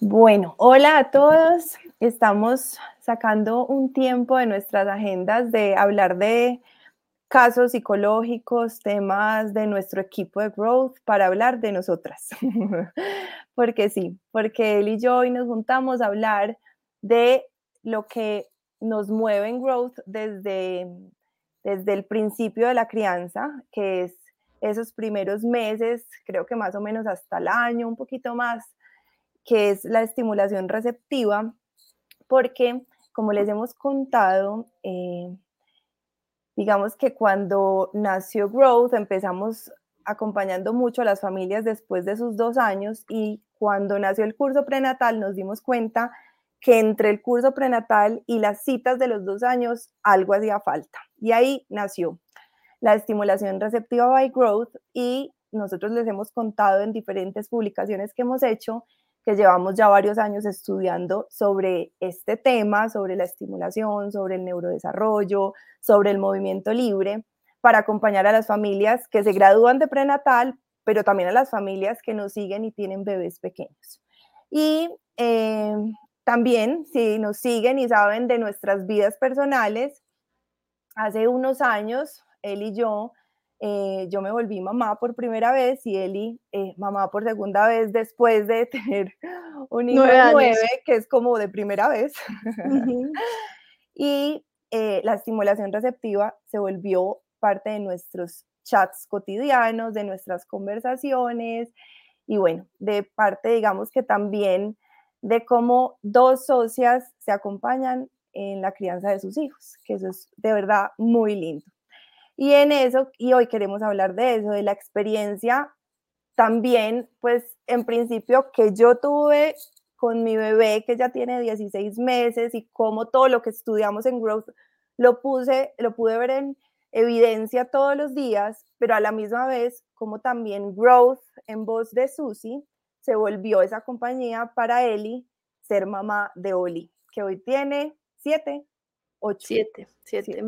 Bueno, hola a todos. Estamos sacando un tiempo de nuestras agendas de hablar de casos psicológicos, temas de nuestro equipo de growth para hablar de nosotras. porque sí, porque él y yo hoy nos juntamos a hablar de lo que nos mueve en growth desde, desde el principio de la crianza, que es esos primeros meses, creo que más o menos hasta el año, un poquito más, que es la estimulación receptiva, porque, como les hemos contado, eh, digamos que cuando nació Growth empezamos acompañando mucho a las familias después de sus dos años y cuando nació el curso prenatal nos dimos cuenta que entre el curso prenatal y las citas de los dos años algo hacía falta. Y ahí nació la estimulación receptiva by growth y nosotros les hemos contado en diferentes publicaciones que hemos hecho que llevamos ya varios años estudiando sobre este tema, sobre la estimulación, sobre el neurodesarrollo, sobre el movimiento libre, para acompañar a las familias que se gradúan de prenatal, pero también a las familias que nos siguen y tienen bebés pequeños. Y eh, también, si nos siguen y saben de nuestras vidas personales, hace unos años, él y yo eh, yo me volví mamá por primera vez y Eli eh, mamá por segunda vez después de tener un hijo de nueve, que es como de primera vez. y eh, la estimulación receptiva se volvió parte de nuestros chats cotidianos, de nuestras conversaciones y bueno, de parte, digamos que también de cómo dos socias se acompañan en la crianza de sus hijos, que eso es de verdad muy lindo. Y en eso, y hoy queremos hablar de eso, de la experiencia también, pues en principio que yo tuve con mi bebé que ya tiene 16 meses y cómo todo lo que estudiamos en Growth lo puse, lo pude ver en evidencia todos los días, pero a la misma vez como también Growth en voz de Susi se volvió esa compañía para Eli ser mamá de Oli, que hoy tiene siete, ocho. Siete, siete.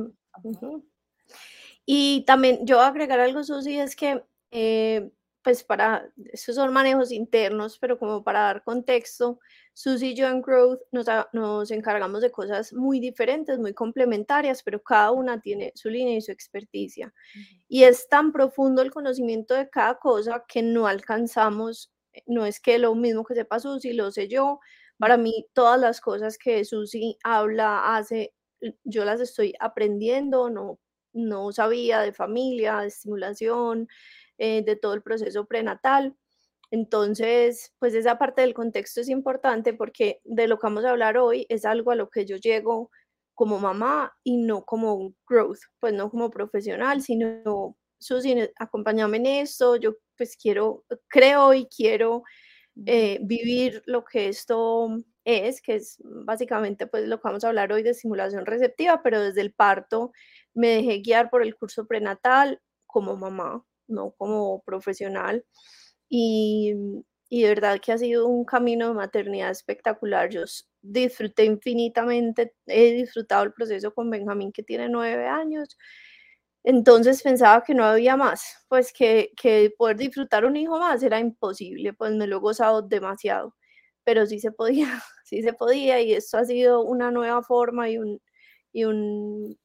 Y también yo agregar algo, Susi, es que, eh, pues para, esos son manejos internos, pero como para dar contexto, Susi y yo en Growth nos, nos encargamos de cosas muy diferentes, muy complementarias, pero cada una tiene su línea y su experticia. Y es tan profundo el conocimiento de cada cosa que no alcanzamos, eh, no es que lo mismo que sepa Susi, lo sé yo. Para mí, todas las cosas que Susi habla, hace, yo las estoy aprendiendo, no no sabía de familia, de estimulación, eh, de todo el proceso prenatal. Entonces, pues esa parte del contexto es importante porque de lo que vamos a hablar hoy es algo a lo que yo llego como mamá y no como growth, pues no como profesional, sino, Susi, acompáñame en esto, yo pues quiero, creo y quiero eh, vivir lo que esto es, que es básicamente pues lo que vamos a hablar hoy de simulación receptiva, pero desde el parto me dejé guiar por el curso prenatal como mamá, no como profesional. Y, y de verdad que ha sido un camino de maternidad espectacular. Yo disfruté infinitamente, he disfrutado el proceso con Benjamín que tiene nueve años. Entonces pensaba que no había más, pues que, que poder disfrutar un hijo más era imposible, pues me lo he gozado demasiado, pero sí se podía, sí se podía y esto ha sido una nueva forma y un, y un,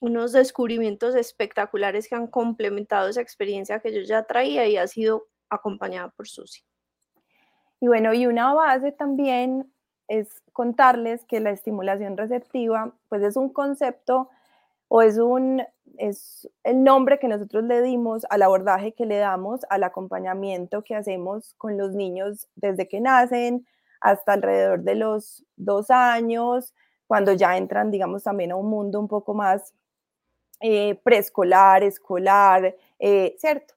unos descubrimientos espectaculares que han complementado esa experiencia que yo ya traía y ha sido acompañada por Susi. Y bueno, y una base también es contarles que la estimulación receptiva, pues es un concepto o es un es el nombre que nosotros le dimos al abordaje que le damos al acompañamiento que hacemos con los niños desde que nacen hasta alrededor de los dos años, cuando ya entran, digamos, también a un mundo un poco más eh, preescolar, escolar, eh, ¿cierto?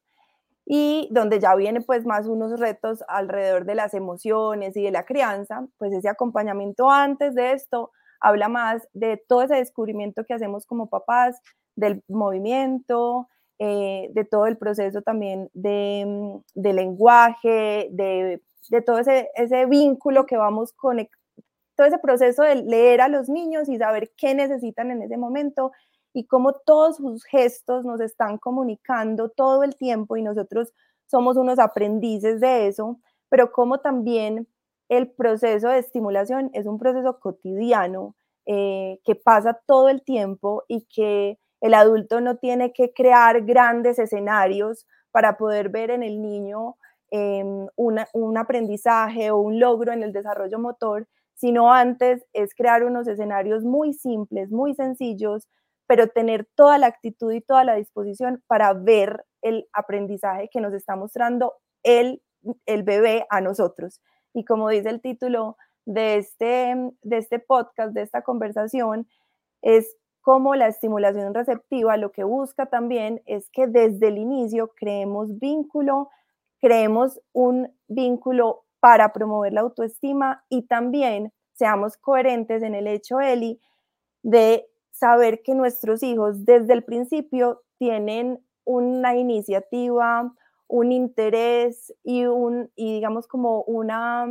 Y donde ya vienen pues más unos retos alrededor de las emociones y de la crianza, pues ese acompañamiento antes de esto habla más de todo ese descubrimiento que hacemos como papás, del movimiento, eh, de todo el proceso también de, mm, lenguaje, de, todo ese, ese vínculo que vamos con todo ese proceso de leer a los niños y saber qué necesitan en ese momento y cómo todos sus gestos nos están comunicando todo el tiempo y nosotros somos unos aprendices de eso, pero cómo también el proceso de estimulación es un proceso cotidiano eh, que pasa todo el tiempo y que el adulto no tiene que crear grandes escenarios para poder ver en el niño em, un aprendizaje o un logro en el desarrollo motor, sino antes es crear unos escenarios muy simples, muy sencillos, pero tener toda la actitud y toda la disposición para ver el aprendizaje que nos está mostrando el, el bebé a nosotros. Y como dice el título de este, de este podcast, de esta conversación, es como la estimulación receptiva lo que busca también es que desde el inicio creemos vínculo, creemos un vínculo para promover la autoestima y también seamos coherentes en el hecho, Eli, de saber que nuestros hijos desde el principio tienen una iniciativa, un interés y, un, y digamos como una,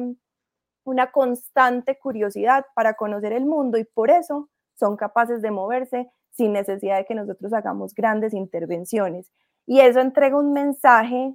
una constante curiosidad para conocer el mundo y por eso son capaces de moverse sin necesidad de que nosotros hagamos grandes intervenciones. Y eso entrega un mensaje,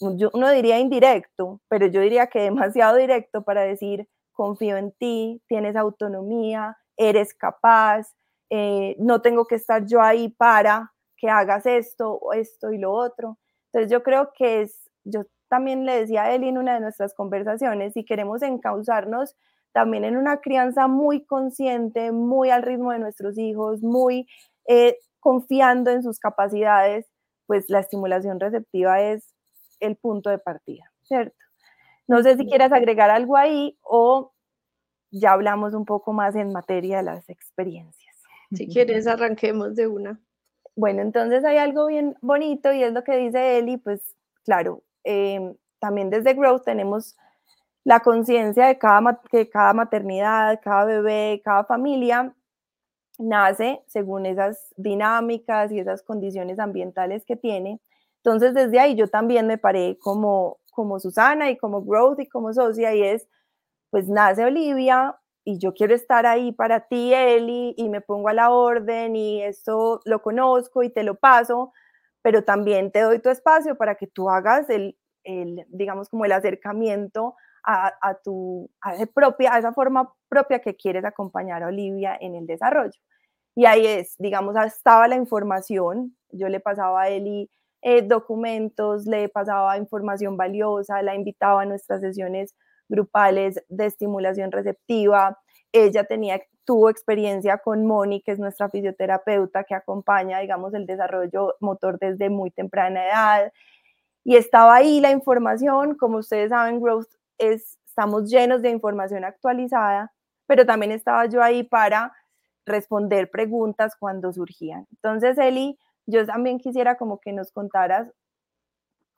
yo, uno diría indirecto, pero yo diría que demasiado directo para decir, confío en ti, tienes autonomía, eres capaz, eh, no tengo que estar yo ahí para que hagas esto, esto y lo otro. Entonces yo creo que es, yo también le decía a él en una de nuestras conversaciones, si queremos encauzarnos también en una crianza muy consciente, muy al ritmo de nuestros hijos, muy eh, confiando en sus capacidades, pues la estimulación receptiva es el punto de partida, ¿cierto? No sé si quieras agregar algo ahí o ya hablamos un poco más en materia de las experiencias. Si quieres, arranquemos de una. Bueno, entonces hay algo bien bonito y es lo que dice Eli, pues claro, em, también desde Growth tenemos la conciencia de cada, que cada maternidad, cada bebé, cada familia nace según esas dinámicas y esas condiciones ambientales que tiene. Entonces, desde ahí yo también me paré como, como Susana y como Growth y como socia y es, pues nace Olivia y yo quiero estar ahí para ti, Eli, y me pongo a la orden y esto lo conozco y te lo paso, pero también te doy tu espacio para que tú hagas el, el digamos, como el acercamiento a, tu, a, propia, a esa forma propia que quieres acompañar a Olivia en el desarrollo. Y ahí es, digamos, estaba la información, yo le pasaba a Eli eh, documentos, le pasaba información valiosa, la invitaba a nuestras sesiones grupales de estimulación receptiva. Ella tenía, tuvo experiencia con Moni, que es nuestra fisioterapeuta que acompaña, digamos, el desarrollo motor desde muy temprana edad. Y estaba ahí la información, como ustedes saben, Growth estamos llenos de información actualizada, pero también estaba yo ahí para responder preguntas cuando surgían. Entonces, Eli, yo también quisiera como que nos contaras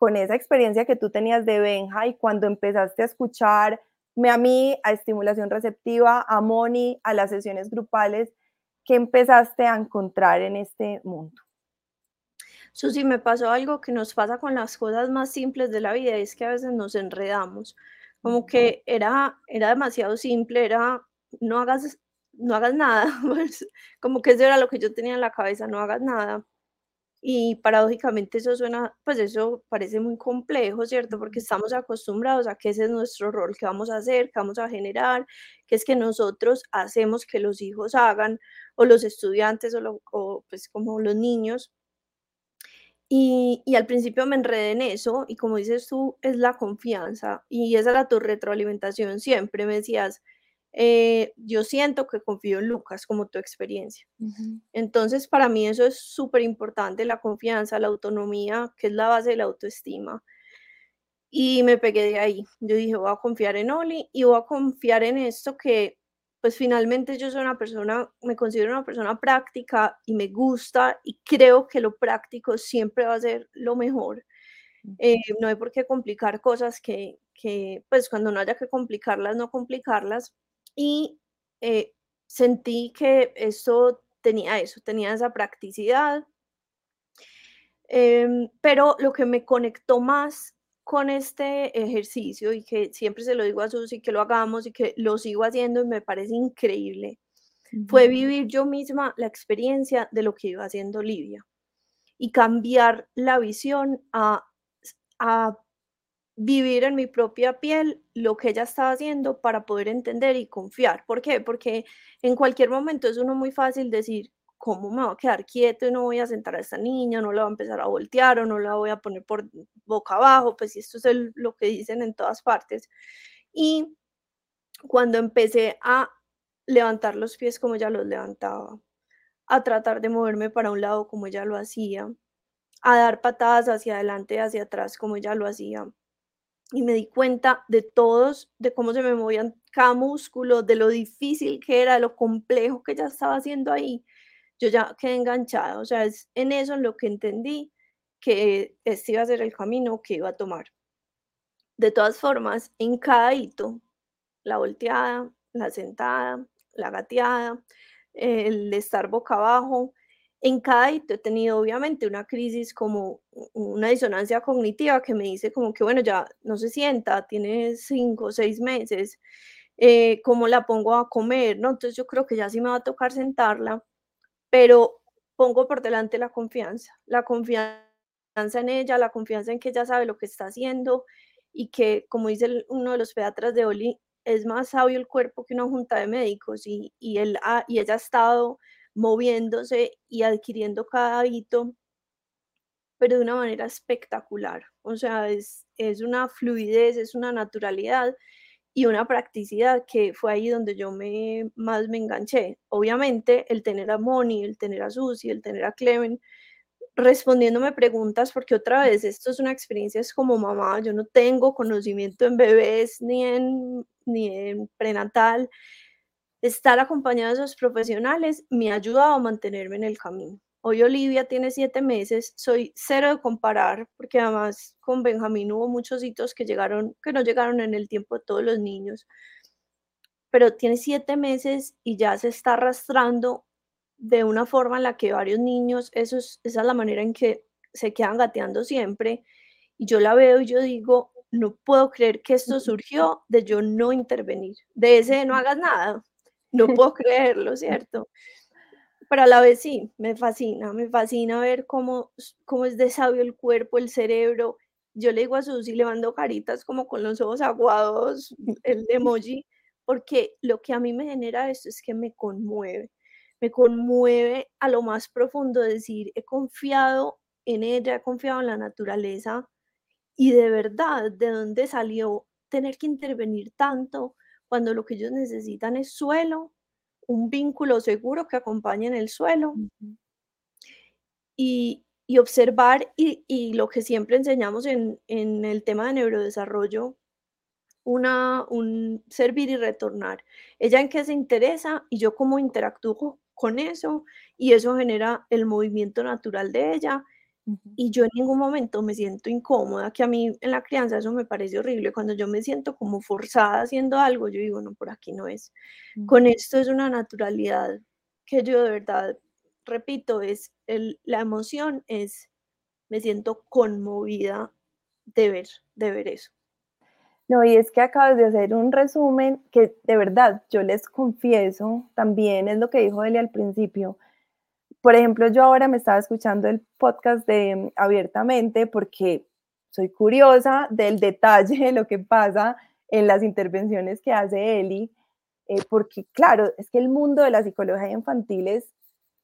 con esa experiencia que tú tenías de Benja y cuando empezaste a escucharme a mí, a estimulación receptiva, a Moni, a las sesiones grupales, ¿qué empezaste a encontrar en este mundo? Susi, me pasó algo que nos pasa con las cosas más simples de la vida, es que a veces nos enredamos como que era, era demasiado simple, era no hagas, no hagas nada, pues, como que eso era lo que yo tenía en la cabeza, no hagas nada. Y paradójicamente eso suena, pues eso parece muy complejo, ¿cierto? Porque estamos acostumbrados a que ese es nuestro rol, que vamos a hacer, que vamos a generar, que es que nosotros hacemos que los hijos hagan, o los estudiantes, o, o pues como los niños, y, al principio me enredé en eso y como dices tú, es la confianza y esa era tu retroalimentación siempre. Me decías, eh, yo siento que confío en Lucas como tu experiencia. Entonces, para mí eso es súper importante, la confianza, la autonomía, que es la base de la autoestima. Y me pegué de ahí. Yo dije, voy a confiar en Oli y voy a confiar en esto que pues finalmente yo soy una persona, me considero una persona práctica y me gusta y creo que lo práctico siempre va a ser lo mejor. Eh, no hay por qué complicar cosas que, que, pues cuando no haya que complicarlas, no complicarlas. Y eh, sentí que esto tenía eso, tenía esa practicidad. Em, pero lo que me conectó más con este ejercicio y que siempre se lo digo a Susi que lo hagamos y que lo sigo haciendo y me parece increíble, fue vivir yo misma la experiencia de lo que iba haciendo Olivia y cambiar la visión a, a vivir en mi propia piel lo que ella estaba haciendo para poder entender y confiar. ¿Por qué? Porque en cualquier momento es uno muy fácil decir, ¿cómo me voy a quedar quieto y no voy a sentar a esta niña, no la voy a empezar a voltear o no la voy a poner por boca abajo? Pues esto es lo que dicen en todas partes. Y cuando empecé a levantar los pies como ella los levantaba, a tratar de moverme para un lado como ella lo hacía, a dar patadas hacia adelante y hacia atrás como ella lo hacía. Y me di cuenta de todos, de cómo se me movían cada músculo, de lo difícil que era, de lo complejo que ella estaba haciendo ahí. Yo ya quedé enganchada, o sea, es en eso en lo que entendí que este iba a ser el camino que iba a tomar. De todas formas, en cada hito, la volteada, la sentada, la gateada, el estar boca abajo. En cada hito he tenido obviamente una crisis como una disonancia cognitiva que me dice como que bueno, ya no se sienta, tiene cinco o seis meses, eh, ¿cómo la pongo a comer? ¿no? Entonces yo creo que ya sí me va a tocar sentarla, pero pongo por delante la confianza, la confianza en ella, la confianza en que ella sabe lo que está haciendo y que, como dice uno de los pediatras de Oli, es más sabio el cuerpo que una junta de médicos y, y, él y ella ha estado moviéndose y adquiriendo cada hábito, pero de una manera espectacular. O sea, es, es una fluidez, es una naturalidad y una practicidad que fue ahí donde yo me, más me enganché. Obviamente, el tener a Moni, el tener a Susi, el tener a Clemen, respondiéndome preguntas, porque otra vez esto es una experiencia, es como mamá, yo no tengo conocimiento en bebés ni en, ni en prenatal. Estar acompañada de esos profesionales me ha ayudado a mantenerme en el camino. Hoy Olivia tiene siete meses, soy cero de comparar, porque además con Benjamín hubo muchos hitos que llegaron, que no llegaron en el tiempo de todos los niños, pero tiene siete meses y ya se está arrastrando de una forma en la que varios niños, eso esa es la manera en que se quedan gateando siempre. Y yo la veo y yo digo, no puedo creer que esto surgió de yo no intervenir, de ese no hagas nada. No puedo creerlo, ¿cierto? Pero a la vez sí, me fascina, me fascina ver cómo, cómo es de sabio el cuerpo, el cerebro. Yo le digo a Susi, le mando caritas como con los ojos aguados, el emoji, porque lo que a mí me genera esto es que me conmueve me conmueve a lo más profundo decir, he confiado en ella, he confiado en la naturaleza y de verdad, ¿de dónde salió tener que intervenir tanto cuando lo que ellos necesitan es suelo, un vínculo seguro que acompañe en el suelo? y, y, observar y, y, lo que siempre enseñamos en, en el tema de neurodesarrollo, una, un servir y retornar. Ella en qué se interesa y yo cómo interactúo con eso y eso genera el movimiento natural de ella. Y yo en ningún momento me siento incómoda, que a mí en la crianza eso me parece horrible. Cuando yo me siento como forzada haciendo algo, yo digo, no, por aquí no es. Con esto es una naturalidad que yo de verdad, repito, es el, la emoción, es, me siento conmovida de ver, de ver eso. No, y es que acabas de hacer un resumen que de verdad yo les confieso, también es lo que dijo Eli al principio. Por ejemplo, yo ahora me estaba escuchando el podcast de Abiertamente porque soy curiosa del detalle de lo que pasa en las intervenciones que hace Eli, eh, porque claro, es que el mundo de la psicología infantil es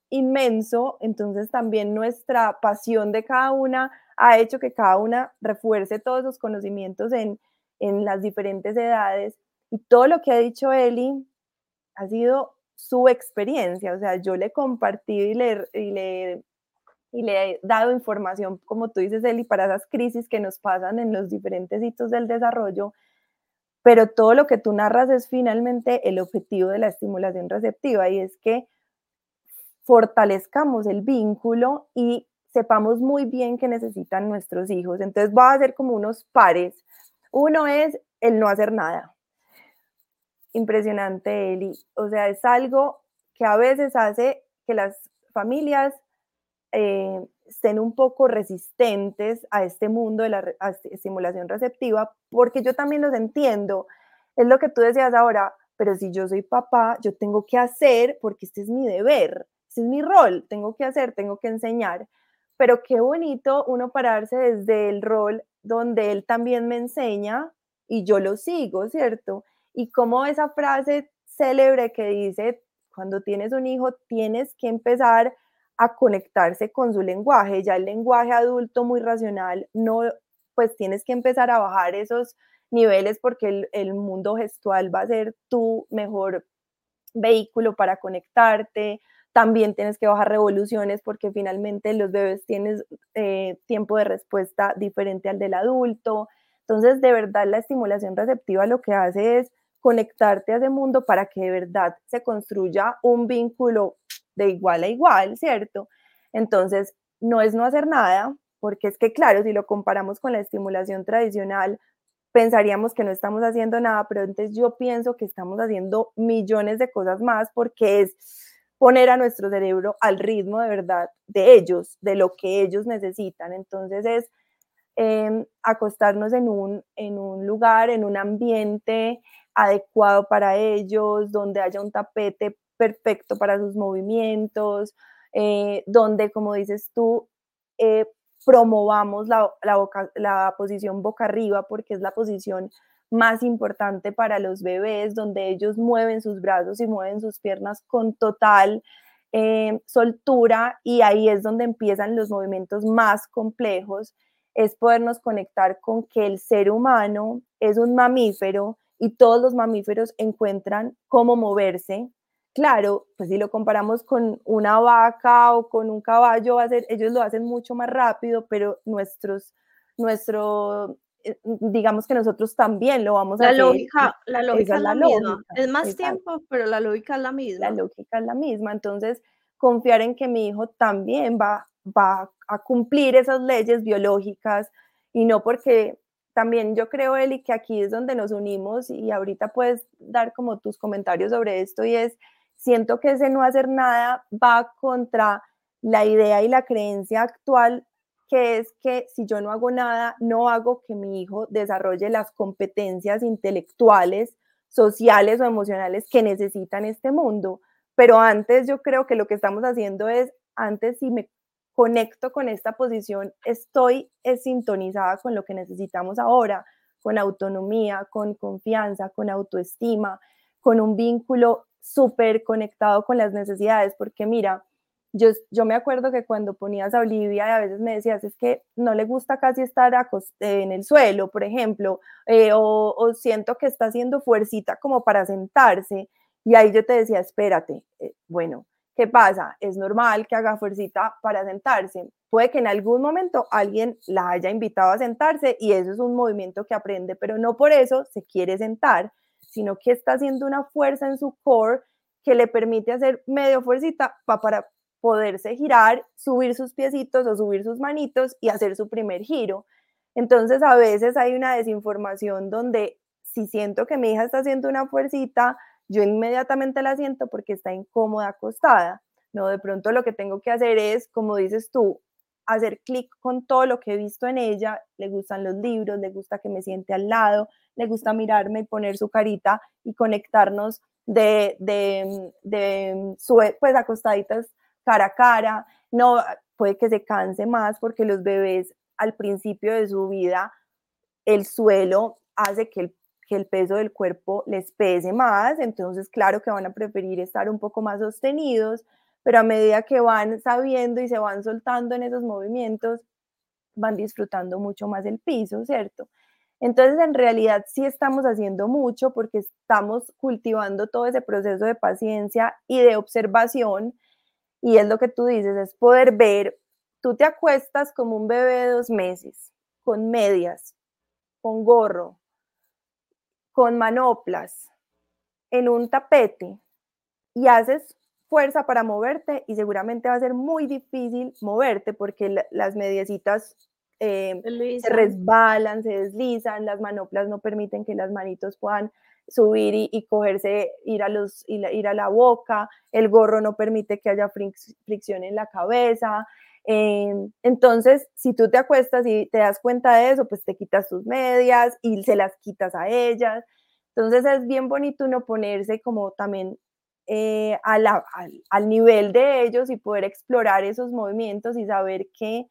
inmenso, entonces también nuestra pasión de cada una ha hecho que cada una refuerce todos esos conocimientos en en las diferentes edades. Y todo lo que ha dicho Eli ha sido su experiencia, o sea, yo le he compartido y le, y le, y le he dado información, como tú dices, Eli, para esas crisis que nos pasan en los diferentes hitos del desarrollo, pero todo lo que tú narras es finalmente el objetivo de la estimulación receptiva y es que fortalezcamos el vínculo y sepamos muy bien qué necesitan nuestros hijos. Entonces va a ser como unos pares uno es el no hacer nada. Impresionante, Eli. O sea, es algo que a veces hace que las familias eh, estén un poco resistentes a este mundo de la estimulación receptiva, porque yo también los entiendo. Es lo que tú decías ahora, pero si yo soy papá, yo tengo que hacer, porque este es mi deber, este es mi rol, tengo que hacer, tengo que enseñar. Pero qué bonito uno pararse desde el rol donde él también me enseña y yo lo sigo, ¿cierto? Y como esa frase célebre que dice, cuando tienes un hijo, tienes que empezar a conectarse con su lenguaje, ya el lenguaje adulto muy racional, no, pues tienes que empezar a bajar esos niveles porque el, el mundo gestual va a ser tu mejor vehículo para conectarte, también tienes que bajar revoluciones porque finalmente los bebés tienes eh, tiempo de respuesta diferente al del adulto. Entonces, de verdad, la estimulación receptiva lo que hace es conectarte a ese mundo para que de verdad se construya un vínculo de igual a igual, ¿cierto? Entonces, no es no hacer nada, porque es que, claro, si lo comparamos con la estimulación tradicional, pensaríamos que no estamos haciendo nada, pero entonces yo pienso que estamos haciendo millones de cosas más porque es poner a nuestro cerebro al ritmo de verdad de ellos, de lo que ellos necesitan. Entonces es em, acostarnos en un, en un lugar, en un ambiente adecuado para ellos, donde haya un tapete perfecto para sus movimientos, eh, donde, como dices tú, eh, promovamos la, la posición boca arriba porque es la posición más importante para los bebés, donde ellos mueven sus brazos y mueven sus piernas con total eh, soltura y ahí es donde empiezan los movimientos más complejos, es podernos conectar con que el ser humano es un mamífero y todos los mamíferos encuentran cómo moverse. Claro, pues si lo comparamos con una vaca o con un caballo, va a ser, ellos lo hacen mucho más rápido, pero nuestros, nuestro eh, digamos que nosotros también lo vamos a la Lógica, la lógica es la, misma. Es más tiempo, pero la lógica es la misma. La lógica es la misma. Entonces, confiar en que mi hijo también va, va a cumplir esas leyes biológicas y no porque también yo creo, Eli, que aquí es donde nos unimos y ahorita puedes dar como tus comentarios sobre esto y es, siento que ese no hacer nada va contra la idea y la creencia actual que es que si yo no hago nada, no hago que mi hijo desarrolle las competencias intelectuales, sociales o emocionales que necesitan este mundo. Pero antes yo creo que lo que estamos haciendo es, antes si me conecto con esta posición, estoy sintonizada con lo que necesitamos ahora, con autonomía, con confianza, con autoestima, con un vínculo súper conectado con las necesidades, porque mira, yo, yo me acuerdo que cuando ponías a Olivia a veces me decías, es que no le gusta casi estar en el suelo, por ejemplo, eh, o, siento que está haciendo fuercita como para sentarse. Y ahí yo te decía, espérate, eh, bueno, ¿qué pasa? Es normal que haga fuercita para sentarse. Puede que en algún momento alguien la haya invitado a sentarse y eso es un movimiento que aprende, pero no por eso se quiere sentar, sino que está haciendo una fuerza en su core que le permite hacer medio fuercita para poderse girar, subir sus piecitos o subir sus manitos y hacer su primer giro. Entonces a veces hay una desinformación donde si siento que mi hija está haciendo una fuercita, yo inmediatamente la siento porque está incómoda acostada. No, de pronto lo que tengo que hacer es, como dices tú, hacer clic con todo lo que he visto en ella. Le gustan los libros, le gusta que me siente al lado, le gusta mirarme y poner su carita y conectarnos de, de, de, pues acostaditas cara a cara, no puede que se canse más porque los bebés al principio de su vida el suelo hace que el, que el peso del cuerpo les pese más, entonces claro que van a preferir estar un poco más sostenidos, pero a medida que van sabiendo y se van soltando en esos movimientos, van disfrutando mucho más el piso, ¿cierto? Entonces, en realidad sí estamos haciendo mucho porque estamos cultivando todo ese proceso de paciencia y de observación y es lo que tú dices, es poder ver, tú te acuestas como un bebé de dos meses, con medias, con gorro, con manoplas, en un tapete y haces fuerza para moverte y seguramente va a ser muy difícil moverte porque las mediecitas eh, se resbalan, se deslizan, las manoplas no permiten que las manitos puedan subir y, cogerse, ir a, los, ir a la boca, el gorro no permite que haya fricción en la cabeza. Em, entonces, si tú te acuestas y te das cuenta de eso, pues te quitas tus medias y se las quitas a ellas. Entonces es bien bonito uno ponerse como también eh, al, al nivel de ellos y poder explorar esos movimientos y saber que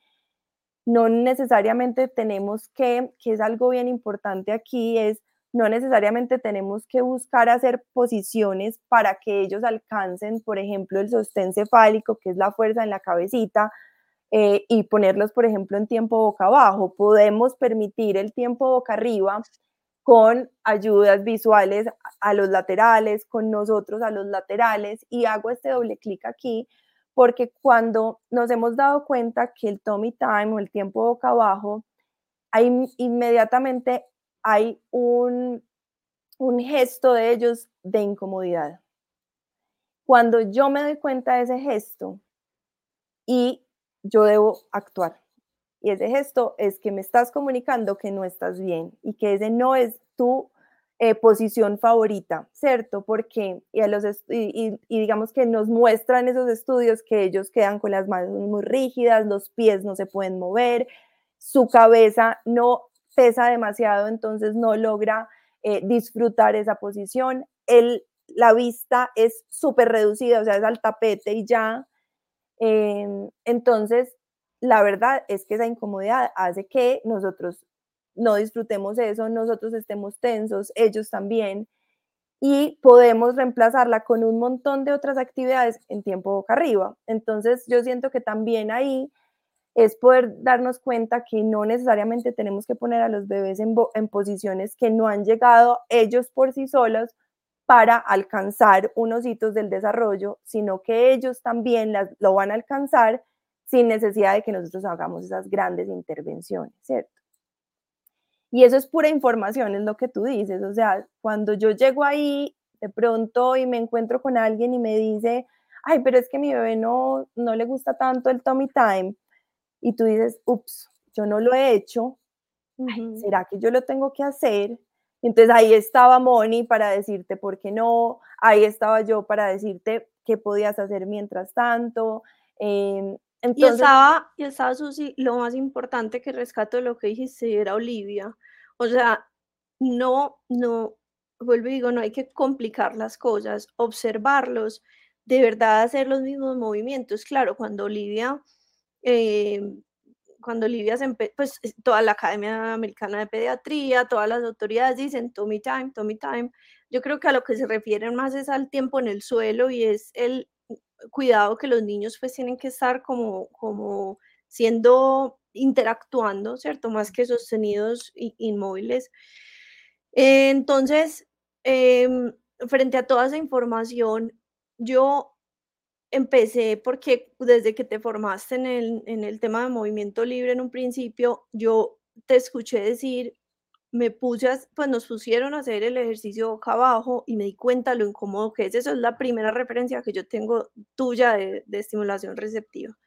no necesariamente tenemos que, que es algo bien importante aquí, es no necesariamente tenemos que buscar hacer posiciones para que ellos alcancen, por ejemplo, el sostén cefálico, que es la fuerza en la cabecita, eh, y ponerlos, por ejemplo, en tiempo boca abajo. Podemos permitir el tiempo boca arriba con ayudas visuales a los laterales, con nosotros a los laterales, y hago este doble clic aquí porque cuando nos hemos dado cuenta que el tummy time o el tiempo boca abajo, hay inmediatamente hay un, un gesto de ellos de incomodidad. Cuando yo me doy cuenta de ese gesto y yo debo actuar. Y ese gesto es que me estás comunicando que no estás bien y que ese no es tu eh, posición favorita, ¿cierto? Porque, y, los y, digamos que nos muestran esos estudios que ellos quedan con las manos muy rígidas, los pies no se pueden mover, su cabeza no pesa demasiado, entonces no logra eh, disfrutar esa posición. El, la vista es súper reducida, o sea, es al tapete y ya. Em, entonces, la verdad es que esa incomodidad hace que nosotros no disfrutemos eso, nosotros estemos tensos, ellos también, y podemos reemplazarla con un montón de otras actividades en tiempo boca arriba. Entonces, yo siento que también ahí es poder darnos cuenta que no necesariamente tenemos que poner a los bebés en, en, posiciones que no han llegado ellos por sí solos para alcanzar unos hitos del desarrollo, sino que ellos también las, lo van a alcanzar sin necesidad de que nosotros hagamos esas grandes intervenciones, ¿cierto? Y eso es pura información, es lo que tú dices. O sea, cuando yo llego ahí de pronto y me encuentro con alguien y me dice, ay, pero es que mi bebé no, no le gusta tanto el tummy time, y tú dices, ups, yo no lo he hecho, ¿será que yo lo tengo que hacer? Entonces ahí estaba Moni para decirte por qué no, ahí estaba yo para decirte qué podías hacer mientras tanto. Em, entonces, y estaba, y estaba Susi, lo más importante que rescato de lo que dijiste era Olivia. O sea, no, no, vuelvo y digo, no hay que complicar las cosas, observarlos, de verdad hacer los mismos movimientos. Claro, cuando Olivia Em, cuando Olivia se pues toda la Academia Americana de Pediatría, todas las autoridades dicen Tommy time, Tommy time. Yo creo que a lo que se refieren más es al tiempo en el suelo y es el cuidado que los niños pues tienen que estar como, como siendo, interactuando, ¿cierto? Más que sostenidos inmóviles. entonces, em, frente a toda esa información, yo empecé porque desde que te formaste en el, en el tema de movimiento libre en un principio, yo te escuché decir, me puse, pues nos pusieron a hacer el ejercicio boca abajo y me di cuenta lo incómodo que es. Eso es la primera referencia que yo tengo tuya de, estimulación receptiva.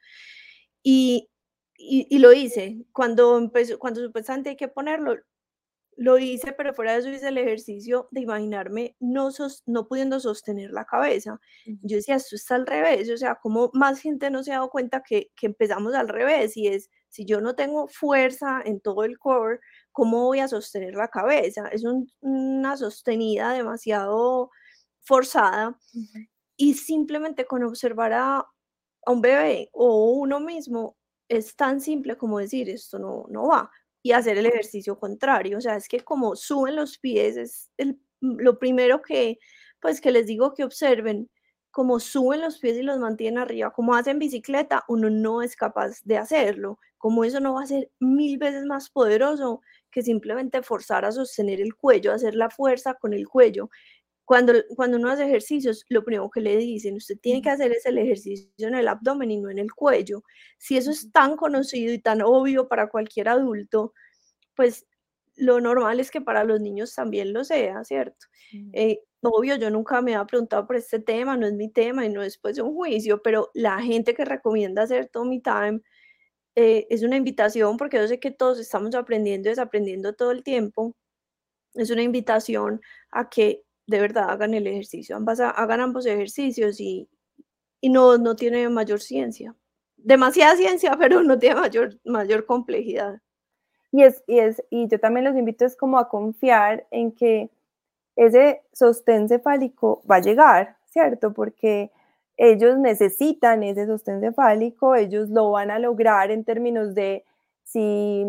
Y, y, lo hice. Cuando, empezó, cuando supuestamente hay que ponerlo, lo hice, pero fuera de eso hice el ejercicio de imaginarme no, no pudiendo sostener la cabeza. Yo decía, esto está al revés, o sea, como más gente no se ha dado cuenta que, que empezamos al revés y es, si yo no tengo fuerza en todo el core, ¿cómo voy a sostener la cabeza? Es una sostenida demasiado forzada y simplemente con observar a, a un bebé o uno mismo es tan simple como decir, esto no, no va y hacer el ejercicio contrario. O sea, es que como suben los pies, es mm, lo primero que, pues, que les digo que observen, como suben los pies y los mantienen arriba, como hacen bicicleta, uno no es capaz de hacerlo. Como eso no va a ser mil veces más poderoso que simplemente forzar a sostener el cuello, hacer la fuerza con el cuello. Cuando, cuando uno hace ejercicios, lo primero que le dicen, usted tiene que hacer es el ejercicio en el abdomen y no en el cuello. Si eso es tan conocido y tan obvio para cualquier adulto, pues lo normal es que para los niños también lo sea, ¿cierto? Eh, obvio, yo nunca me había preguntado por este tema, no es mi tema y no es pues un juicio, pero la gente que recomienda hacer Tommy Time eh, es una invitación, porque yo sé que todos estamos aprendiendo y desaprendiendo todo el tiempo, es una invitación a que de verdad hagan el ejercicio, hagan ambos ejercicios y, y no, no tiene mayor ciencia. Demasiada ciencia, pero no tiene mayor, mayor complejidad. Y, es, y, es, y yo también los invito es como a confiar en que ese sostén cefálico va a llegar, ¿cierto? Porque ellos necesitan ese sostén cefálico, ellos lo van a lograr en términos de si,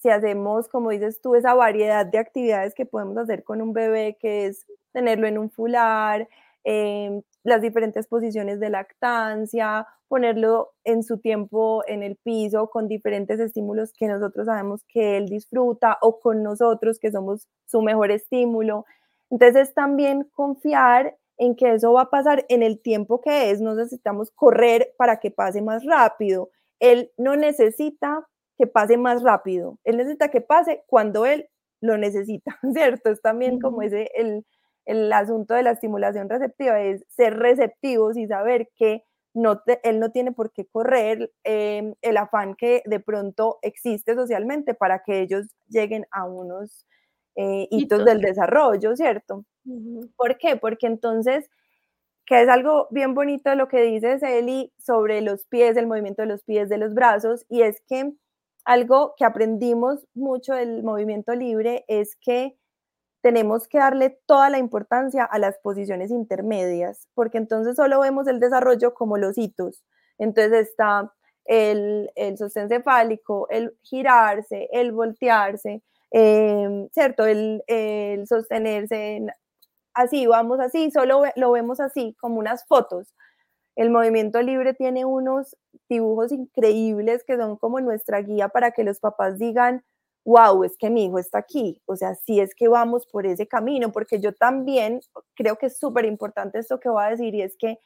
si hacemos, como dices tú, esa variedad de actividades que podemos hacer con un bebé, que es tenerlo en un fular, em, las diferentes posiciones de lactancia, ponerlo en su tiempo en el piso con diferentes estímulos que nosotros sabemos que él disfruta o con nosotros que somos su mejor estímulo. Entonces también confiar en que eso va a pasar en el tiempo que es, no necesitamos correr para que pase más rápido. Él no necesita que pase más rápido, él necesita que pase cuando él lo necesita, ¿cierto? Es también como ese, el, el asunto de la estimulación receptiva, es ser receptivos y saber que no él no tiene por qué correr em, el afán que de pronto existe socialmente para que ellos lleguen a unos eh, hitos del desarrollo, ¿cierto? ¿Por qué? Porque entonces, que es algo bien bonito lo que dices, Eli, sobre los pies, el movimiento de los pies, de los brazos, y es que algo que aprendimos mucho del movimiento libre es que tenemos que darle toda la importancia a las posiciones intermedias, porque entonces solo vemos el desarrollo como los hitos. Entonces está el, el sostén cefálico, el girarse, el voltearse, em, ¿cierto? El, el sostenerse así, vamos así, solo lo vemos así, como unas fotos. El movimiento libre tiene unos dibujos increíbles que son como nuestra guía para que los papás digan, wow, es que mi hijo está aquí, o sea, sí es que vamos por ese camino, porque yo también creo que es súper importante esto que voy a decir y es que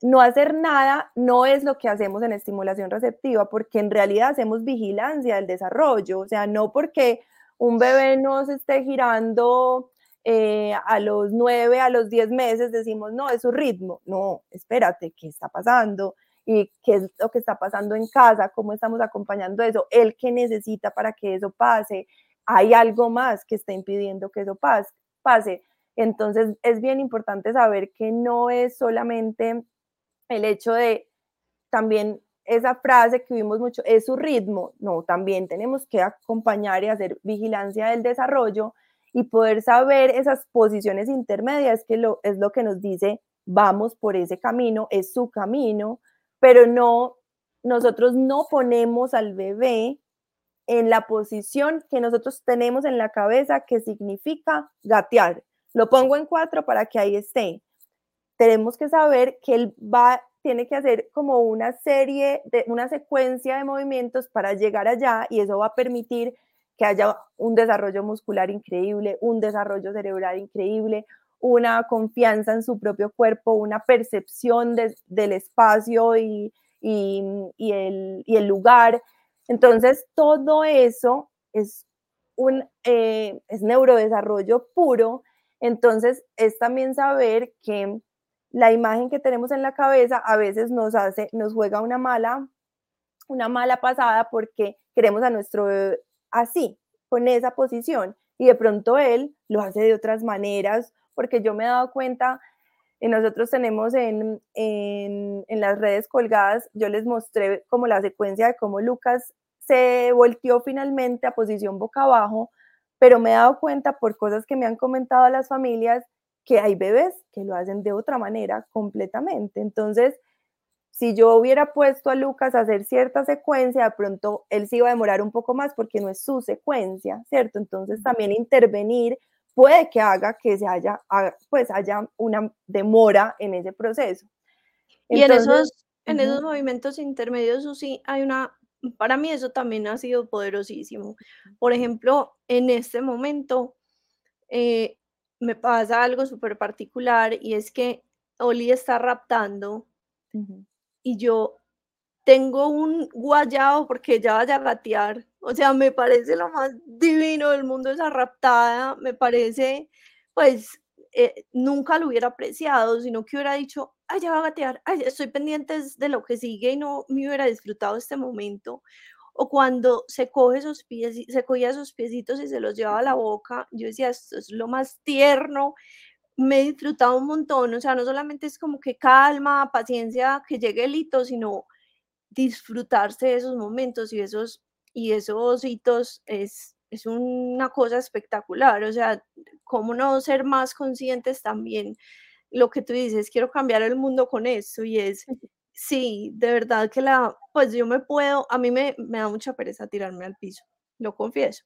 no hacer nada no es lo que hacemos en estimulación receptiva, porque en realidad hacemos vigilancia del desarrollo, o sea, no porque un bebé no se esté girando eh, a los nueve, a los diez meses, decimos, no, es su ritmo, no, espérate, ¿qué está pasando? y qué es lo que está pasando en casa, cómo estamos acompañando eso, el que necesita para que eso pase, hay algo más que está impidiendo que eso pase. Entonces es bien importante saber que no es solamente el hecho de también esa frase que vimos mucho, es su ritmo, no, también tenemos que acompañar y hacer vigilancia del desarrollo y poder saber esas posiciones intermedias que lo, es lo que nos dice, vamos por ese camino, es su camino, pero no, nosotros no ponemos al bebé en la posición que nosotros tenemos en la cabeza que significa gatear. Lo pongo en cuatro para que ahí esté. Tenemos que saber que él va, tiene que hacer como una serie, de, una secuencia de movimientos para llegar allá y eso va a permitir que haya un desarrollo muscular increíble, un desarrollo cerebral increíble, una confianza en su propio cuerpo, una percepción del espacio y, el, lugar. Entonces, todo eso es un eh, es neurodesarrollo puro. Entonces, es también saber que la imagen que tenemos en la cabeza a veces nos hace, nos juega una mala, una mala pasada porque queremos a nuestro así, con esa posición. Y de pronto él lo hace de otras maneras porque yo me he dado cuenta, y nosotros tenemos en, en, las redes colgadas, yo les mostré como la secuencia de cómo Lucas se volteó finalmente a posición boca abajo, pero me he dado cuenta por cosas que me han comentado las familias que hay bebés que lo hacen de otra manera completamente. Entonces, si yo hubiera puesto a Lucas a hacer cierta secuencia, de pronto él se iba a demorar un poco más porque no es su secuencia, ¿cierto? Entonces también intervenir puede que haga que se haya, pues haya una demora en ese proceso. y en esos, en esos movimientos intermedios, sí, hay una, para mí eso también ha sido poderosísimo. Por ejemplo, en este momento eh, me pasa algo súper particular y es que Oli está raptando y yo tengo un guayao porque ella vaya a gatear o sea, me parece lo más divino del mundo esa raptada, me parece, pues, eh, nunca lo hubiera apreciado, sino que hubiera dicho, ay, ya va a gatear, ay, estoy pendiente de lo que sigue y no me hubiera disfrutado este momento. O cuando se coge esos pies, se cogía esos piecitos y se los llevaba a la boca, yo decía, esto es lo más tierno, me he disfrutado un montón, o sea, no solamente es como que calma, paciencia, que llegue el hito, sino disfrutarse de esos momentos y esos y esos hitos es, es una cosa espectacular, o sea, cómo no ser más conscientes también, lo que tú dices, quiero cambiar el mundo con esto y es Sí, de verdad que la, pues yo me puedo, a mí me, me da mucha pereza tirarme al piso, lo confieso.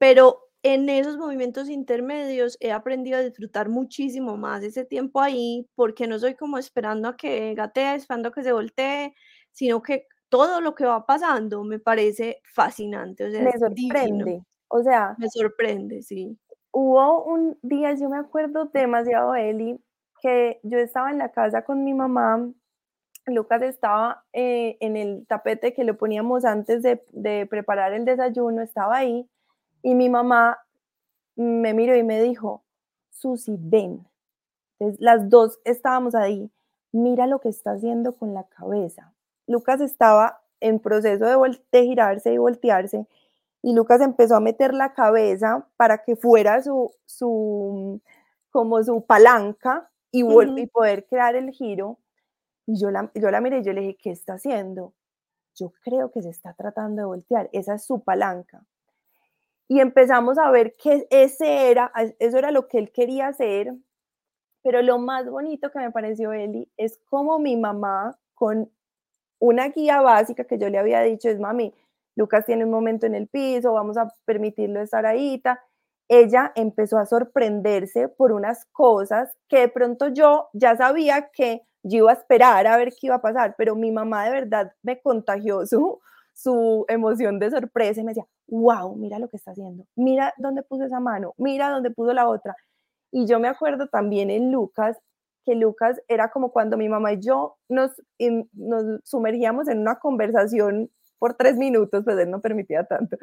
Pero en esos movimientos intermedios he aprendido a disfrutar muchísimo más ese tiempo ahí, porque no soy como esperando a que gatee, esperando a que se voltee, sino que todo lo que va pasando me parece fascinante, o sea, me sorprende, o sea, me sorprende, sí. Hubo un día, yo me acuerdo demasiado, Eli, que yo estaba en la casa con mi mamá, Lucas estaba eh, en el tapete que le poníamos antes de, de preparar el desayuno, estaba ahí, y mi mamá me miró y me dijo, Susi, ven. Entonces, las dos estábamos ahí. Mira lo que está haciendo con la cabeza. Lucas estaba en proceso de, de girarse y voltearse y Lucas empezó a meter la cabeza para que fuera su, su como su palanca y, y poder crear el giro. Y yo la, yo la miré y yo le dije, ¿qué está haciendo? Yo creo que se está tratando de voltear. Esa es su palanca y empezamos a ver que ese era, eso era lo que él quería hacer, pero lo más bonito que me pareció, Eli, es como mi mamá con una guía básica que yo le había dicho, es mami, Lucas tiene un momento en el piso, vamos a permitirlo estar ahí, ella empezó a sorprenderse por unas cosas que de pronto yo ya sabía que yo iba a esperar a ver qué iba a pasar, pero mi mamá de verdad me contagió su emoción de sorpresa y me decía, wow, mira lo que está haciendo, mira dónde puso esa mano, mira dónde puso la otra. Y yo me acuerdo también en Lucas, que Lucas era como cuando mi mamá y yo nos, nos sumergíamos en una conversación por tres minutos, pues él no permitía tanto.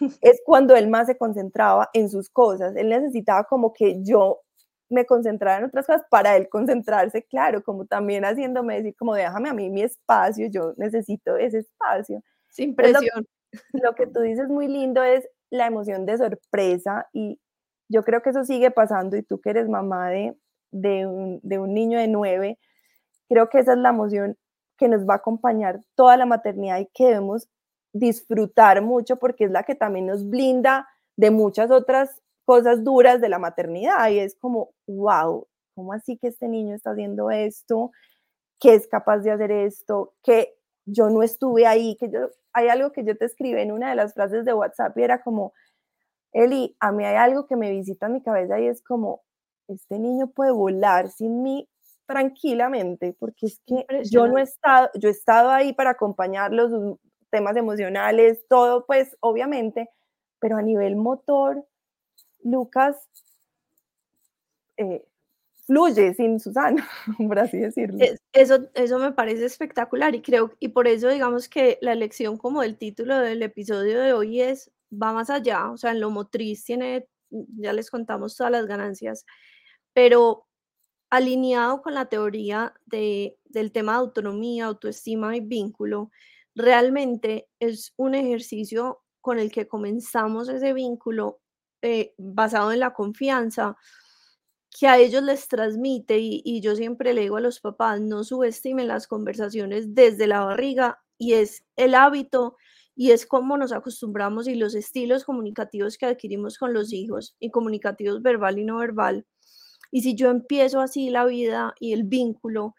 Es cuando él más se concentraba en sus cosas. Él necesitaba como que yo me concentrara en otras cosas para él concentrarse, claro, como también haciéndome decir, como déjame a mí mi espacio, yo necesito ese espacio. Sin presión. Lo, que tú dices muy lindo es la emoción de sorpresa y yo creo que eso sigue pasando y tú que eres mamá de, de, un, de un niño de nueve, creo que esa es la emoción que nos va a acompañar toda la maternidad y que debemos disfrutar mucho porque es la que también nos blinda de muchas otras cosas duras de la maternidad y es como, wow, ¿cómo así que este niño está haciendo esto? ¿Qué es capaz de hacer esto? Que yo no estuve ahí, que yo hay algo que yo te escribí en una de las frases de WhatsApp y era como, Eli, a mí hay algo que me visita en mi cabeza y es como, este niño puede volar sin mí tranquilamente, porque es que yo no he estado, yo he estado ahí para acompañarlos, sus temas emocionales, todo, pues obviamente, pero a nivel motor, Lucas eh, fluye sin Susana, por así decirlo. Eso, eso me parece espectacular y creo, y por eso digamos que la elección como el título del episodio de hoy es, va más allá, o sea, en lo motriz tiene, ya les contamos todas las ganancias, pero alineado con la teoría de, del tema de autonomía, autoestima y vínculo, realmente es un ejercicio con el que comenzamos ese vínculo eh, basado en la confianza, que a ellos les transmite, y, yo siempre le digo a los papás, no subestimen las conversaciones desde la barriga, y es el hábito y es cómo nos acostumbramos y los estilos comunicativos que adquirimos con los hijos, y comunicativos verbal y no verbal. Y si yo empiezo así la vida y el vínculo,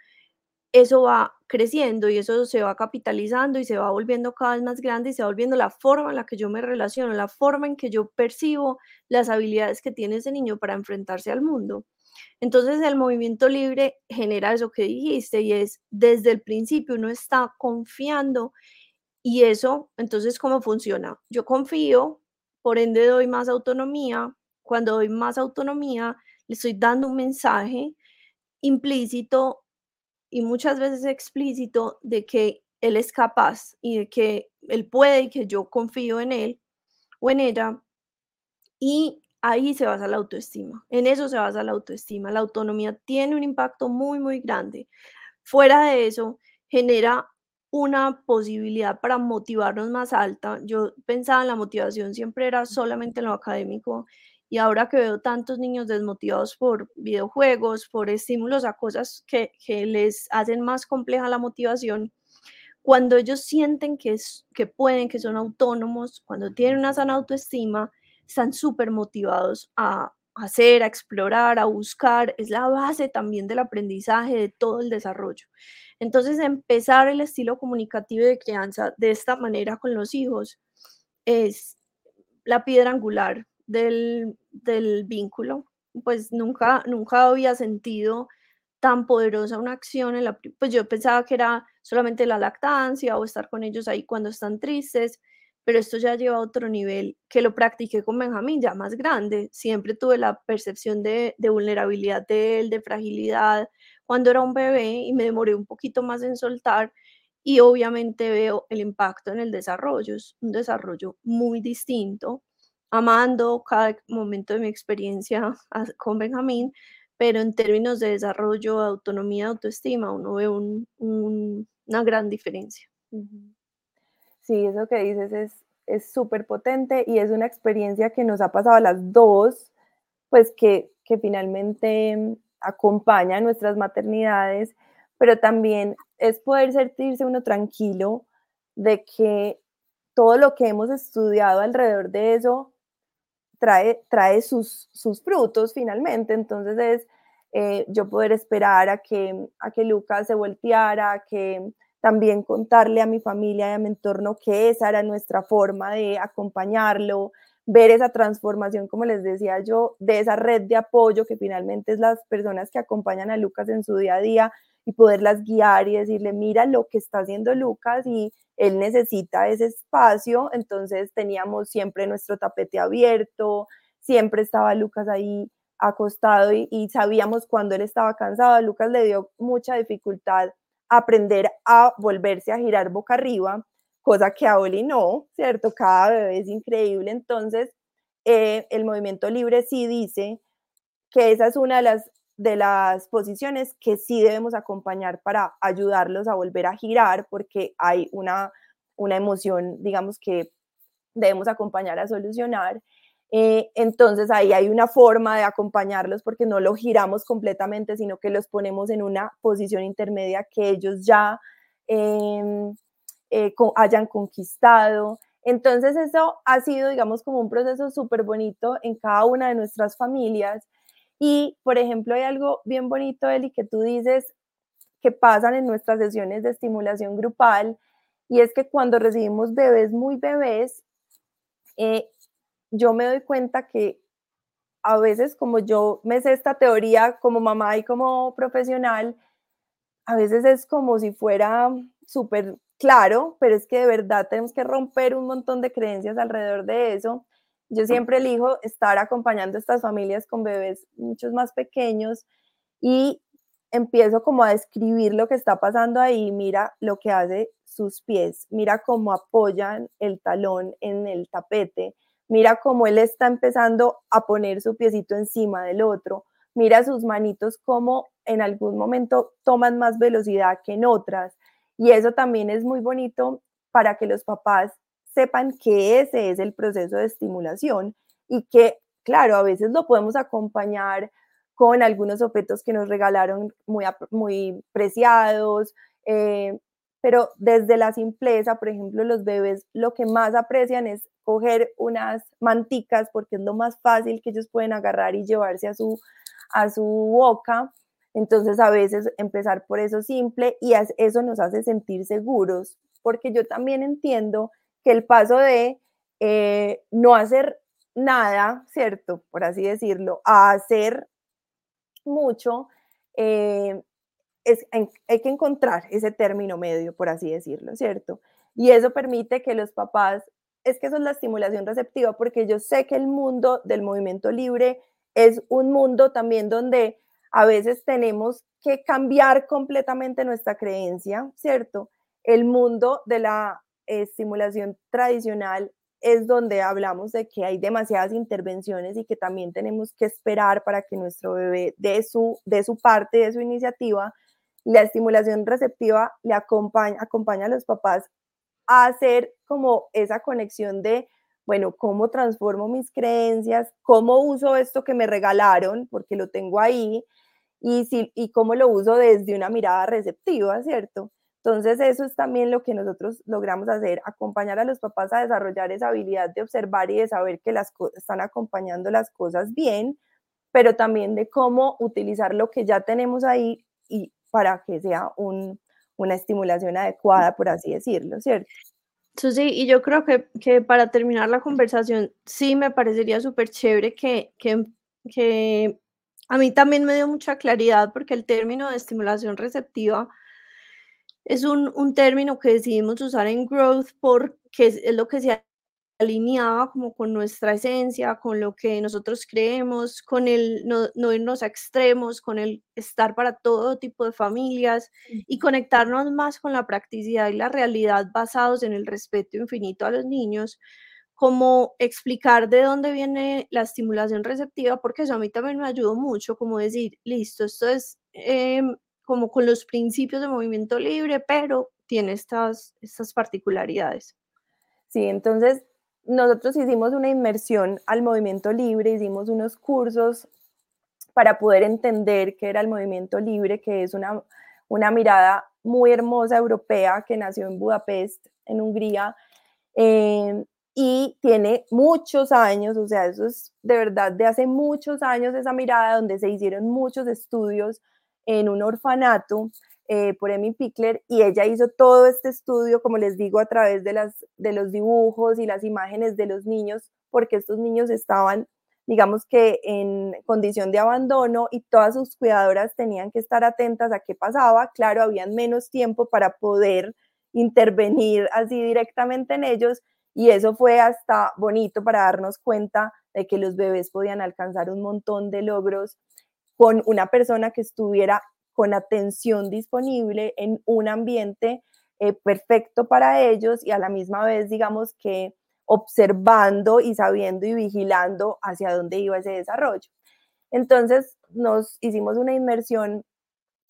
eso va creciendo y eso se va capitalizando y se va volviendo cada vez más grande y se va volviendo la forma en la que yo me relaciono, la forma en que yo percibo las habilidades que tiene ese niño para enfrentarse al mundo. Entonces el movimiento libre genera eso que dijiste y es desde el principio uno está confiando y eso, entonces, ¿cómo funciona? Yo confío, por ende doy más autonomía. Cuando doy más autonomía, le estoy dando un mensaje implícito y muchas veces explícito de que él es capaz y de que él puede y que yo confío en él o en ella. Y ahí se basa la autoestima, en eso se basa la autoestima. La autonomía tiene un impacto muy, muy grande. Fuera de eso, genera una posibilidad para motivarnos más alta. Yo pensaba en la motivación, siempre era solamente en lo académico y ahora que veo tantos niños desmotivados por videojuegos, por estímulos a cosas que, les hacen más compleja la motivación, cuando ellos sienten que, es, que pueden, que son autónomos, cuando tienen una sana autoestima, están súper motivados a, hacer, a explorar, a buscar, es la base también del aprendizaje, de todo el desarrollo. Entonces, empezar el estilo comunicativo de crianza de esta manera con los hijos es la piedra angular del, del vínculo. Pues nunca, nunca había sentido tan poderosa una acción en la, pues yo pensaba que era solamente la lactancia o estar con ellos ahí cuando están tristes, pero esto ya lleva a otro nivel que lo practiqué con Benjamín ya más grande. Siempre tuve la percepción de, de vulnerabilidad de él, de fragilidad cuando era un bebé y me demoré un poquito más en soltar y obviamente veo el impacto en el desarrollo, es un desarrollo muy distinto, amando cada momento de mi experiencia con Benjamín, pero en términos de desarrollo, autonomía, autoestima, uno ve una gran diferencia. Sí, eso que dices es súper potente y es una experiencia que nos ha pasado a las dos, pues que, que finalmente acompaña nuestras maternidades, pero también es poder sentirse uno tranquilo de que todo lo que hemos estudiado alrededor de eso trae, trae sus, sus frutos finalmente. Entonces es eh, yo poder esperar a que, a que Lucas se volteara, a que también contarle a mi familia y a mi entorno que esa era nuestra forma de acompañarlo, ver esa transformación, como les decía yo, de esa red de apoyo que finalmente es las personas que acompañan a Lucas en su día a día y poderlas guiar y decirle, mira lo que está haciendo Lucas y él necesita ese espacio, entonces teníamos siempre nuestro tapete abierto, siempre estaba Lucas ahí acostado y, sabíamos cuando él estaba cansado. Lucas le dio mucha dificultad aprender a volverse a girar boca arriba, cosa que a Oli no, ¿cierto? Cada bebé es increíble. Entonces, eh, el movimiento libre sí dice que esa es una de las, de las posiciones que sí debemos acompañar para ayudarlos a volver a girar, porque hay una, una emoción, digamos, que debemos acompañar a solucionar. Eh, entonces ahí hay una forma de acompañarlos porque no lo giramos completamente, sino que los ponemos en una posición intermedia que ellos ya em, eh, hayan conquistado. Entonces eso ha sido, digamos, como un proceso súper bonito en cada una de nuestras familias. Y, por ejemplo, hay algo bien bonito, Eli, que tú dices que pasan en nuestras sesiones de estimulación grupal, y es que cuando recibimos bebés muy bebés, eh, yo me doy cuenta que a veces como yo me sé esta teoría como mamá y como profesional, a veces es como si fuera súper claro, pero es que de verdad tenemos que romper un montón de creencias alrededor de eso. Yo siempre elijo estar acompañando a estas familias con bebés muchos más pequeños y empiezo como a describir lo que está pasando ahí, mira lo que hace sus pies, mira cómo apoyan el talón en el tapete, mira cómo él está empezando a poner su piecito encima del otro, mira sus manitos como en algún momento toman más velocidad que en otras, y eso también es muy bonito para que los papás sepan que ese es el proceso de estimulación y que, claro, a veces lo podemos acompañar con algunos objetos que nos regalaron muy, muy preciados, eh, pero desde la simpleza, por ejemplo, los bebés lo que más aprecian es coger unas manticas porque es lo más fácil que ellos pueden agarrar y llevarse a su, a su boca. Entonces, a veces empezar por eso simple y eso nos hace sentir seguros, porque yo también entiendo que el paso de eh, no hacer nada, ¿cierto? Por así decirlo, a hacer mucho, eh, es, hay que encontrar ese término medio, por así decirlo, ¿cierto? Y eso permite que los papás, es que eso es la estimulación receptiva, porque yo sé que el mundo del movimiento libre es un mundo también donde a veces tenemos que cambiar completamente nuestra creencia, ¿cierto? El mundo de la estimulación tradicional es donde hablamos de que hay demasiadas intervenciones y que también tenemos que esperar para que nuestro bebé dé su, de su parte, de su iniciativa. La estimulación receptiva le acompaña, acompaña a los papás a hacer como esa conexión de, bueno, ¿cómo transformo mis creencias? ¿Cómo uso esto que me regalaron? Porque lo tengo ahí y, si, y cómo lo uso desde una mirada receptiva, ¿cierto? Entonces eso es también lo que nosotros logramos hacer, acompañar a los papás a desarrollar esa habilidad de observar y de saber que las están acompañando las cosas bien pero también de cómo utilizar lo que ya tenemos ahí y para que sea una estimulación adecuada, por así decirlo, ¿cierto? Sí, y yo creo que, que, para terminar la conversación, sí me parecería súper chévere que, que, que, a mí también me dio mucha claridad porque el término de estimulación receptiva es un, un término que decidimos usar en Growth porque es, lo que se alineaba como con nuestra esencia, con lo que nosotros creemos, con el no, no, irnos a extremos, con el estar para todo tipo de familias y conectarnos más con la practicidad y la realidad basados en el respeto infinito a los niños, como explicar de dónde viene la estimulación receptiva, porque eso a mí también me ayudó mucho, como decir, listo, esto es em, como con los principios de movimiento libre, pero tiene estas, estas particularidades. Sí, entonces nosotros hicimos una inmersión al movimiento libre, hicimos unos cursos para poder entender qué era el movimiento libre, que es una, una mirada muy hermosa europea que nació en Budapest, en Hungría, eh, y tiene muchos años, o sea, eso es de verdad de hace muchos años esa mirada donde se hicieron muchos estudios en un orfanato eh, por Emmy Pickler y ella hizo todo este estudio, como les digo, a través de, las, de los dibujos y las imágenes de los niños, porque estos niños estaban, digamos que en condición de abandono y todas sus cuidadoras tenían que estar atentas a qué pasaba. Claro, habían menos tiempo para poder intervenir así directamente en ellos y eso fue hasta bonito para darnos cuenta de que los bebés podían alcanzar un montón de logros con una persona que estuviera con atención disponible en un ambiente eh, perfecto para ellos y a la misma vez, digamos que observando y sabiendo y vigilando hacia dónde iba ese desarrollo. Entonces nos hicimos una inmersión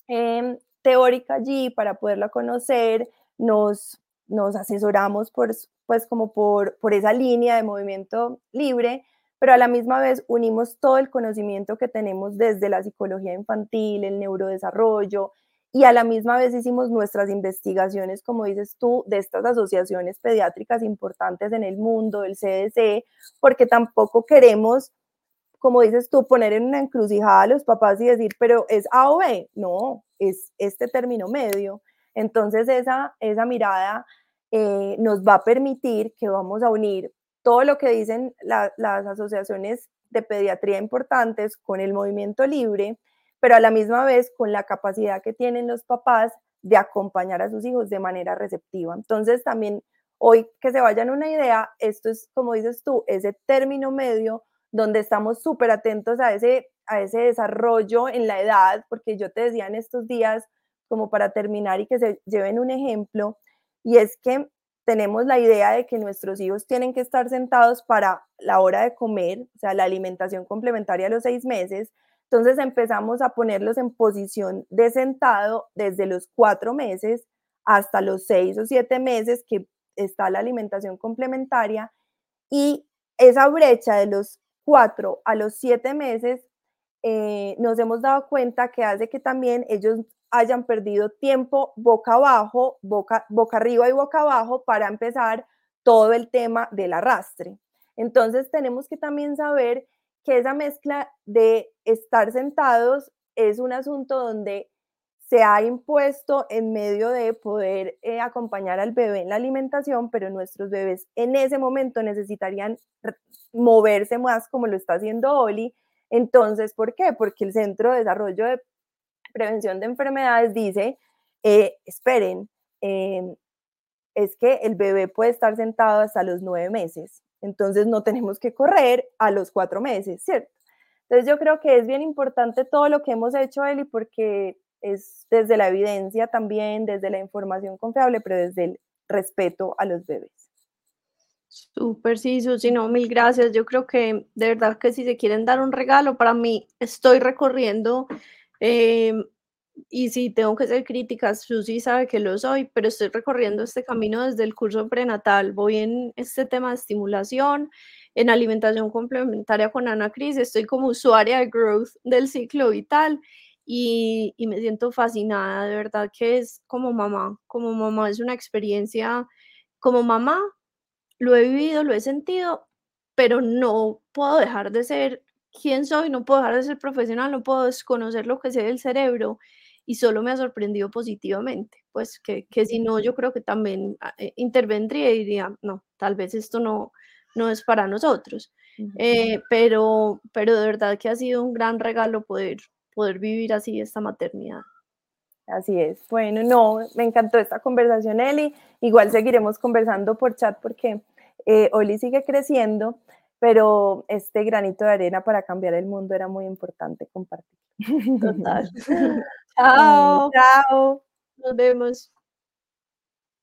em, teórica allí para poderla conocer, nos, nos asesoramos por, pues como por, por esa línea de movimiento libre pero a la misma vez unimos todo el conocimiento que tenemos desde la psicología infantil, el neurodesarrollo, y a la misma vez hicimos nuestras investigaciones, como dices tú, de estas asociaciones pediátricas importantes en el mundo, el CDC, porque tampoco queremos, como dices tú, poner en una encrucijada a los papás y decir, pero es A o B, no, es este término medio. Entonces esa, esa mirada eh, nos va a permitir que vamos a unir todo lo que dicen las asociaciones de pediatría importantes con el movimiento libre, pero a la misma vez con la capacidad que tienen los papás de acompañar a sus hijos de manera receptiva. Entonces también hoy que se vayan una idea, esto es, como dices tú, ese término medio donde estamos súper atentos a ese, a ese desarrollo en la edad, porque yo te decía en estos días, como para terminar y que se lleven un ejemplo, y es que tenemos la idea de que nuestros hijos tienen que estar sentados para la hora de comer, o sea, la alimentación complementaria a los seis meses. Entonces empezamos a ponerlos en posición de sentado desde los cuatro meses hasta los seis o siete meses que está la alimentación complementaria y esa brecha de los cuatro a los siete meses eh, nos hemos dado cuenta que hace que también ellos hayan perdido tiempo boca abajo, boca, boca arriba y boca abajo para empezar todo el tema del arrastre. Entonces tenemos que también saber que esa mezcla de estar sentados es un asunto donde se ha impuesto en medio de poder eh, acompañar al bebé en la alimentación, pero nuestros bebés en ese momento necesitarían moverse más como lo está haciendo Oli. Entonces, ¿por qué? Porque el Centro de Desarrollo de prevención de enfermedades dice, eh, esperen, em, es que el bebé puede estar sentado hasta los nueve meses, entonces no tenemos que correr a los cuatro meses, ¿cierto? Entonces yo creo que es bien importante todo lo que hemos hecho, Eli, porque es desde la evidencia también, desde la información confiable, pero desde el respeto a los bebés. Súper, sí, Susi, no, mil gracias. Yo creo que de verdad que si se quieren dar un regalo, para mí estoy recorriendo Em, y si tengo que ser crítica, Susi sabe que lo soy, pero estoy recorriendo este camino desde el curso prenatal. Voy en este tema de estimulación, en alimentación complementaria con Ana Cris. Estoy como usuaria de growth del ciclo vital y, y me siento fascinada. De verdad que es como mamá. Como mamá es una experiencia, como mamá lo he vivido, lo he sentido, pero no puedo dejar de ser quién soy, no puedo dejar de ser profesional, no puedo desconocer lo que sé del cerebro y solo me ha sorprendido positivamente, pues que, que si no, yo creo que también ah, eh, intervendría y diría, no, tal vez esto no, no es para nosotros, eh, pero, pero de verdad que ha sido un gran regalo poder, poder vivir así esta maternidad. Así es. Bueno, no, me encantó esta conversación, Eli. Igual seguiremos conversando por chat porque eh, Oli sigue creciendo, pero este granito de arena para cambiar el mundo era muy importante compartir. Total. Chao. Chao. Nos vemos.